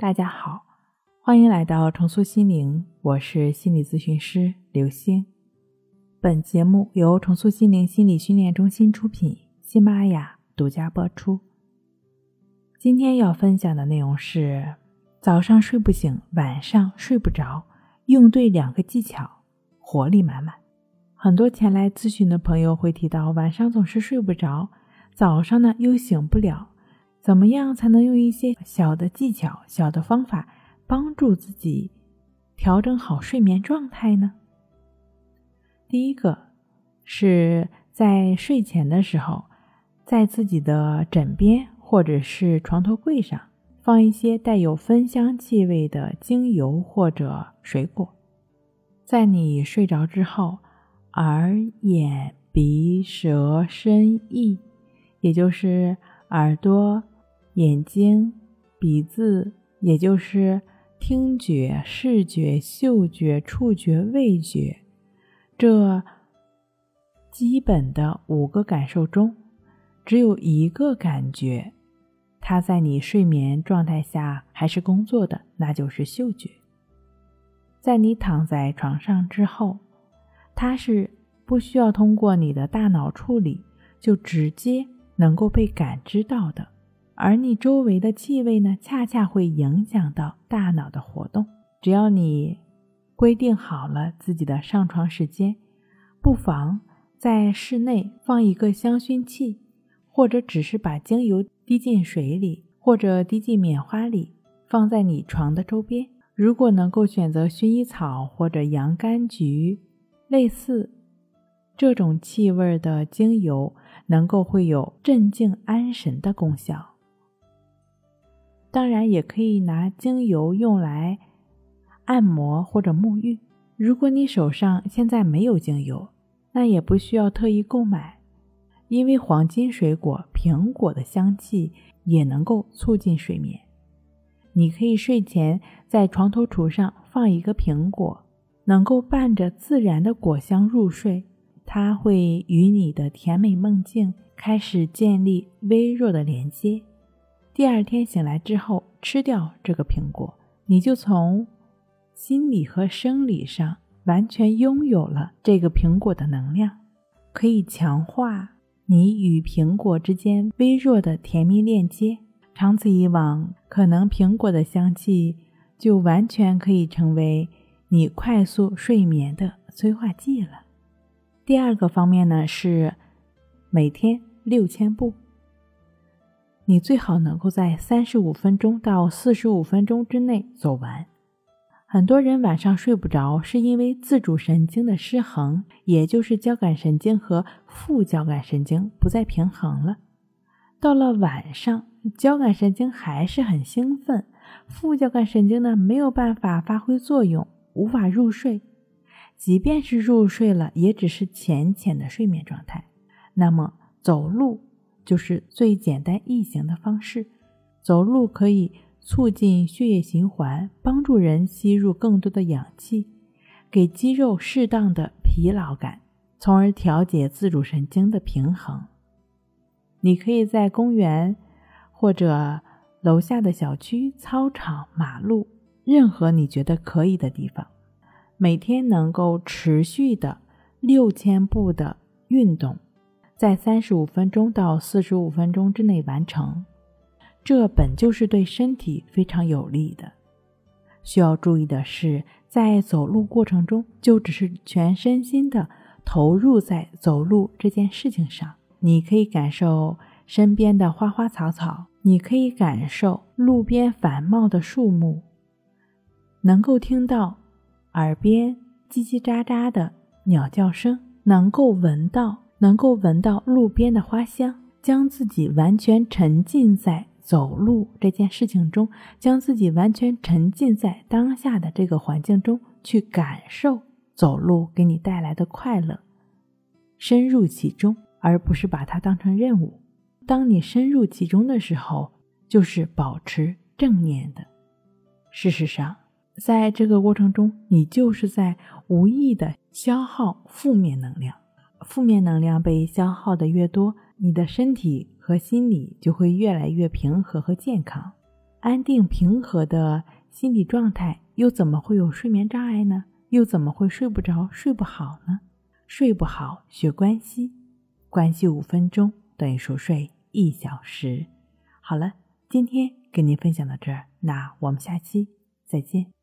大家好，欢迎来到重塑心灵，我是心理咨询师刘星。本节目由重塑心灵心理训练中心出品，喜马拉雅独家播出。今天要分享的内容是：早上睡不醒，晚上睡不着，用对两个技巧，活力满满。很多前来咨询的朋友会提到，晚上总是睡不着，早上呢又醒不了。怎么样才能用一些小的技巧、小的方法帮助自己调整好睡眠状态呢？第一个是在睡前的时候，在自己的枕边或者是床头柜上放一些带有芬香气味的精油或者水果。在你睡着之后，耳、眼、鼻、舌、身、意，也就是耳朵。眼睛、鼻子，也就是听觉、视觉、嗅觉、触觉、味觉，这基本的五个感受中，只有一个感觉，它在你睡眠状态下还是工作的，那就是嗅觉。在你躺在床上之后，它是不需要通过你的大脑处理，就直接能够被感知到的。而你周围的气味呢，恰恰会影响到大脑的活动。只要你规定好了自己的上床时间，不妨在室内放一个香薰器，或者只是把精油滴进水里，或者滴进棉花里，放在你床的周边。如果能够选择薰衣草或者洋甘菊，类似这种气味的精油，能够会有镇静安神的功效。当然，也可以拿精油用来按摩或者沐浴。如果你手上现在没有精油，那也不需要特意购买，因为黄金水果苹果的香气也能够促进睡眠。你可以睡前在床头橱上放一个苹果，能够伴着自然的果香入睡，它会与你的甜美梦境开始建立微弱的连接。第二天醒来之后，吃掉这个苹果，你就从心理和生理上完全拥有了这个苹果的能量，可以强化你与苹果之间微弱的甜蜜链接。长此以往，可能苹果的香气就完全可以成为你快速睡眠的催化剂了。第二个方面呢，是每天六千步。你最好能够在三十五分钟到四十五分钟之内走完。很多人晚上睡不着，是因为自主神经的失衡，也就是交感神经和副交感神经不再平衡了。到了晚上，交感神经还是很兴奋，副交感神经呢没有办法发挥作用，无法入睡。即便是入睡了，也只是浅浅的睡眠状态。那么走路。就是最简单易行的方式，走路可以促进血液循环，帮助人吸入更多的氧气，给肌肉适当的疲劳感，从而调节自主神经的平衡。你可以在公园或者楼下的小区、操场、马路，任何你觉得可以的地方，每天能够持续的六千步的运动。在三十五分钟到四十五分钟之内完成，这本就是对身体非常有利的。需要注意的是，在走路过程中，就只是全身心的投入在走路这件事情上。你可以感受身边的花花草草，你可以感受路边繁茂的树木，能够听到耳边叽叽喳喳的鸟叫声，能够闻到。能够闻到路边的花香，将自己完全沉浸在走路这件事情中，将自己完全沉浸在当下的这个环境中，去感受走路给你带来的快乐，深入其中，而不是把它当成任务。当你深入其中的时候，就是保持正念的。事实上，在这个过程中，你就是在无意的消耗负面能量。负面能量被消耗的越多，你的身体和心理就会越来越平和和健康。安定平和的心理状态，又怎么会有睡眠障碍呢？又怎么会睡不着、睡不好呢？睡不好学关系，关系五分钟等于熟睡一小时。好了，今天跟您分享到这儿，那我们下期再见。